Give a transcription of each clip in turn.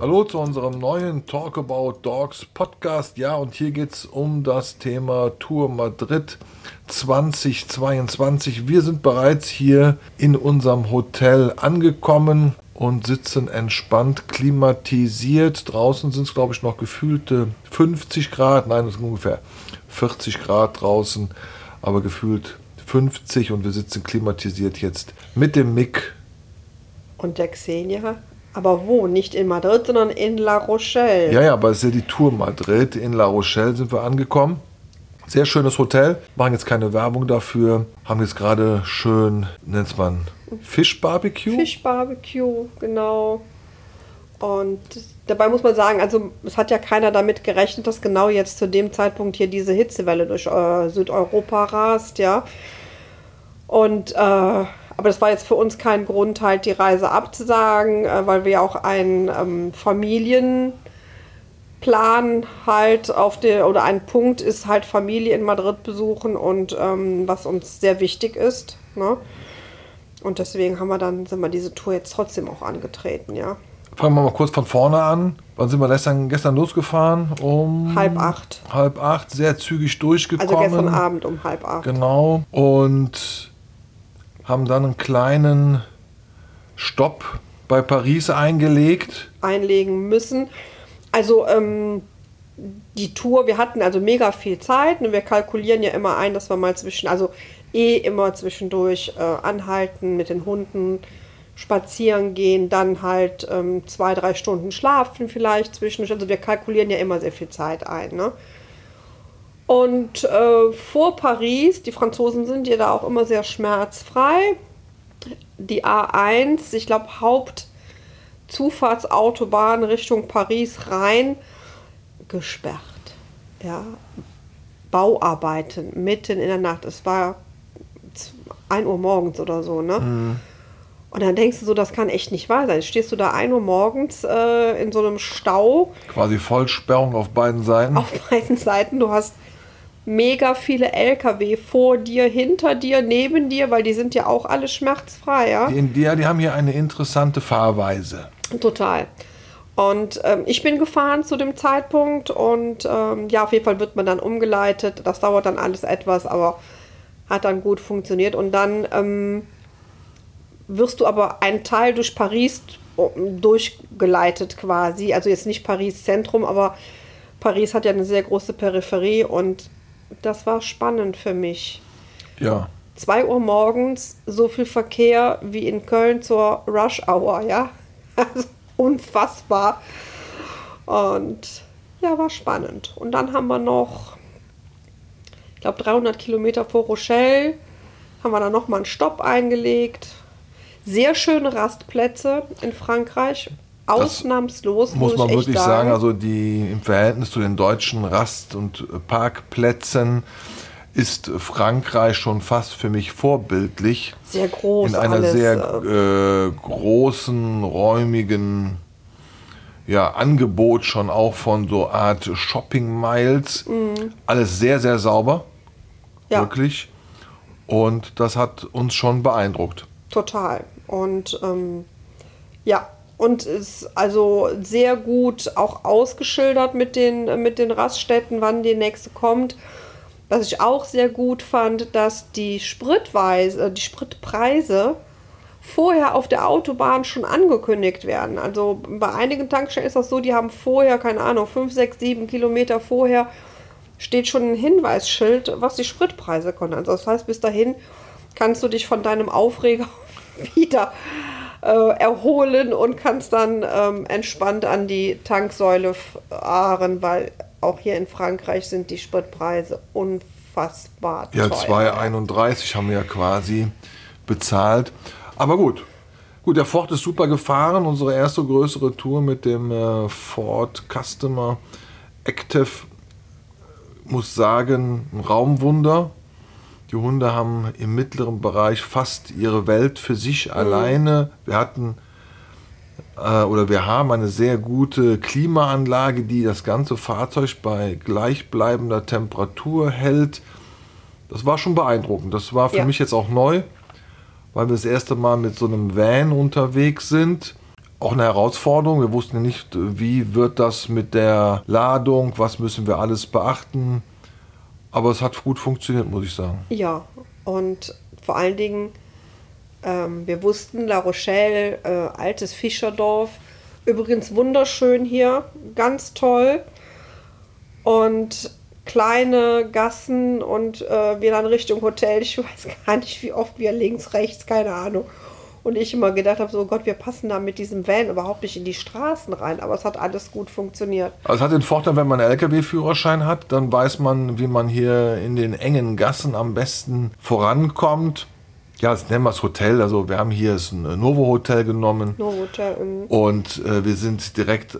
Hallo zu unserem neuen Talk About Dogs Podcast. Ja, und hier geht es um das Thema Tour Madrid 2022. Wir sind bereits hier in unserem Hotel angekommen und sitzen entspannt klimatisiert. Draußen sind es, glaube ich, noch gefühlte 50 Grad. Nein, es sind ungefähr 40 Grad draußen, aber gefühlt 50 und wir sitzen klimatisiert jetzt mit dem Mick. Und der Xenia aber wo? Nicht in Madrid, sondern in La Rochelle. Ja, ja, aber es ist ja die Tour Madrid. In La Rochelle sind wir angekommen. Sehr schönes Hotel. Machen jetzt keine Werbung dafür. Haben jetzt gerade schön, nennt man Fischbarbecue? Fischbarbecue, genau. Und dabei muss man sagen, also es hat ja keiner damit gerechnet, dass genau jetzt zu dem Zeitpunkt hier diese Hitzewelle durch äh, Südeuropa rast, ja. Und äh, aber das war jetzt für uns kein Grund, halt die Reise abzusagen, äh, weil wir auch einen ähm, Familienplan halt auf der oder ein Punkt ist halt Familie in Madrid besuchen und ähm, was uns sehr wichtig ist. Ne? Und deswegen haben wir dann sind wir diese Tour jetzt trotzdem auch angetreten, ja. Fangen wir mal kurz von vorne an. Wann sind wir gestern, gestern losgefahren? Um halb acht. Halb acht, sehr zügig durchgekommen. Also gestern Abend um halb acht. Genau. Und haben dann einen kleinen Stopp bei Paris eingelegt. Einlegen müssen. Also ähm, die Tour, wir hatten also mega viel Zeit und wir kalkulieren ja immer ein, dass wir mal zwischen, also eh immer zwischendurch äh, anhalten mit den Hunden, spazieren gehen, dann halt ähm, zwei, drei Stunden schlafen vielleicht zwischendurch. Also wir kalkulieren ja immer sehr viel Zeit ein. Ne? Und äh, vor Paris, die Franzosen sind ja da auch immer sehr schmerzfrei. Die A1, ich glaube Hauptzufahrtsautobahn Richtung Paris rein, gesperrt. Ja, Bauarbeiten mitten in der Nacht. Es war 1 Uhr morgens oder so, ne? Mhm. Und dann denkst du so, das kann echt nicht wahr sein. Stehst du da 1 Uhr morgens äh, in so einem Stau. Quasi Vollsperrung auf beiden Seiten. Auf beiden Seiten. Du hast mega viele LKW vor dir, hinter dir, neben dir, weil die sind ja auch alle schmerzfrei, ja? Die, die, die haben hier eine interessante Fahrweise. Total. Und ähm, ich bin gefahren zu dem Zeitpunkt und ähm, ja, auf jeden Fall wird man dann umgeleitet. Das dauert dann alles etwas, aber hat dann gut funktioniert. Und dann ähm, wirst du aber einen Teil durch Paris durchgeleitet quasi. Also jetzt nicht Paris Zentrum, aber Paris hat ja eine sehr große Peripherie und das war spannend für mich. Ja. 2 Uhr morgens so viel Verkehr wie in Köln zur Rush Hour, ja. Also unfassbar. Und ja, war spannend. Und dann haben wir noch, ich glaube, 300 Kilometer vor Rochelle, haben wir dann nochmal einen Stopp eingelegt. Sehr schöne Rastplätze in Frankreich. Ausnahmslos. Das muss man wirklich sagen, also die im Verhältnis zu den deutschen Rast- und Parkplätzen ist Frankreich schon fast für mich vorbildlich. Sehr groß. In einer alles, sehr äh, großen, räumigen ja, Angebot schon auch von so Art Shopping Miles. Mhm. Alles sehr, sehr sauber. Ja. Wirklich. Und das hat uns schon beeindruckt. Total. Und ähm, ja, und ist also sehr gut auch ausgeschildert mit den, mit den Raststätten, wann die nächste kommt. Was ich auch sehr gut fand, dass die Spritweise, die Spritpreise vorher auf der Autobahn schon angekündigt werden. Also bei einigen Tankstellen ist das so, die haben vorher, keine Ahnung, 5, 6, 7 Kilometer vorher steht schon ein Hinweisschild, was die Spritpreise kosten. Also das heißt, bis dahin kannst du dich von deinem Aufreger wieder äh, erholen und kannst dann ähm, entspannt an die Tanksäule fahren, weil auch hier in Frankreich sind die Spritpreise unfassbar teuer. Ja, 2,31 haben wir ja quasi bezahlt. Aber gut. Gut, der Ford ist super gefahren. Unsere erste größere Tour mit dem äh, Ford Customer Active muss sagen, ein Raumwunder. Die Hunde haben im mittleren Bereich fast ihre Welt für sich mhm. alleine. Wir hatten äh, oder wir haben eine sehr gute Klimaanlage, die das ganze Fahrzeug bei gleichbleibender Temperatur hält. Das war schon beeindruckend. Das war für Ja. mich jetzt auch neu, weil wir das erste Mal mit so einem Van unterwegs sind. Auch eine Herausforderung. Wir wussten nicht, wie wird das mit der Ladung, was müssen wir alles beachten. Aber es hat gut funktioniert, muss ich sagen. Ja, und vor allen Dingen, ähm, wir wussten, La Rochelle, äh, altes Fischerdorf, übrigens wunderschön hier, ganz toll. Und kleine Gassen und äh, wir dann Richtung Hotel. Ich weiß gar nicht, wie oft wir links, rechts, keine Ahnung. Und ich immer gedacht habe, so oh Gott, wir passen da mit diesem Van überhaupt nicht in die Straßen rein. Aber es hat alles gut funktioniert. Also es hat den Vorteil, wenn man einen LKW-Führerschein hat, dann weiß man, wie man hier in den engen Gassen am besten vorankommt. Ja, das nennen wir es Hotel. Also wir haben hier das Novo-Hotel genommen Novotel. ähm, und äh, wir sind direkt, äh,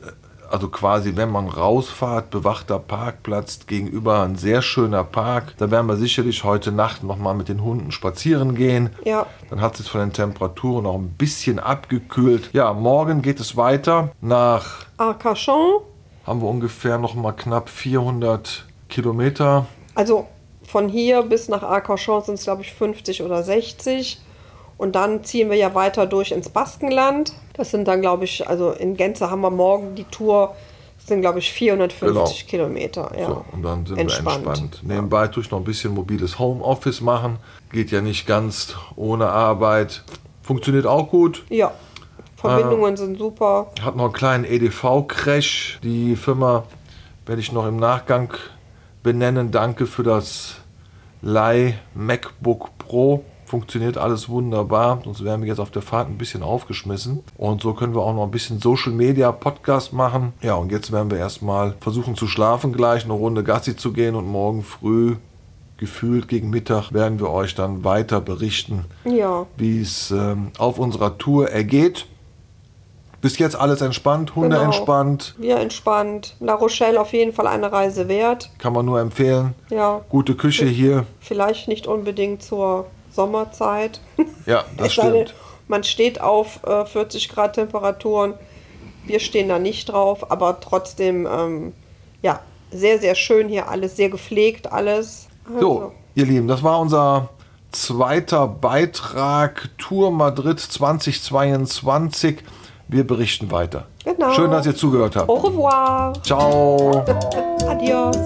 also quasi, wenn man rausfahrt, bewachter Parkplatz gegenüber ein sehr schöner Park. Da werden wir sicherlich heute Nacht nochmal mit den Hunden spazieren gehen. Ja, Dann hat es von den Temperaturen auch ein bisschen abgekühlt. Ja, morgen geht es weiter nach Arcachon. haben wir ungefähr noch mal knapp 400 Kilometer. Also von hier bis nach Arcachon sind es, glaube ich, 50 oder 60. Und dann ziehen wir ja weiter durch ins Baskenland. Das sind dann, glaube ich, also in Gänze haben wir morgen die Tour. Das sind, glaube ich, 450 Kilometer. Ja. So, und dann sind Entspannt. wir entspannt. Nebenbei tue ich noch ein bisschen mobiles Homeoffice machen. Geht ja nicht ganz ohne Arbeit. Funktioniert auch gut. Ja, Verbindungen sind super. Hat noch einen kleinen EDV-Crash. Die Firma werde ich noch im Nachgang benennen. Danke für das Leih MacBook Pro. Funktioniert alles wunderbar. Sonst wären wir jetzt auf der Fahrt ein bisschen aufgeschmissen. Und so können wir auch noch ein bisschen Social Media Podcast machen. Ja, und jetzt werden wir erstmal versuchen zu schlafen gleich, eine Runde Gassi zu gehen und morgen früh, gefühlt gegen Mittag, werden wir euch dann weiter berichten, Ja, wie es ähm, auf unserer Tour ergeht. Bis jetzt alles entspannt, Hunde Genau. entspannt, wir entspannt. La Rochelle auf jeden Fall eine Reise wert. kann man nur empfehlen. Ja, Gute Küche hier. vielleicht nicht unbedingt zur Sommerzeit. Ja, das stimmt. Man steht auf äh, 40 Grad Temperaturen. Wir stehen da nicht drauf, aber trotzdem, ähm, ja, sehr, sehr schön hier alles, sehr gepflegt alles. Also, So, ihr Lieben, das war unser zweiter Beitrag Tour Madrid 2022. Wir berichten weiter. Genau. Schön, dass ihr zugehört habt. Au revoir. Ciao. Adios.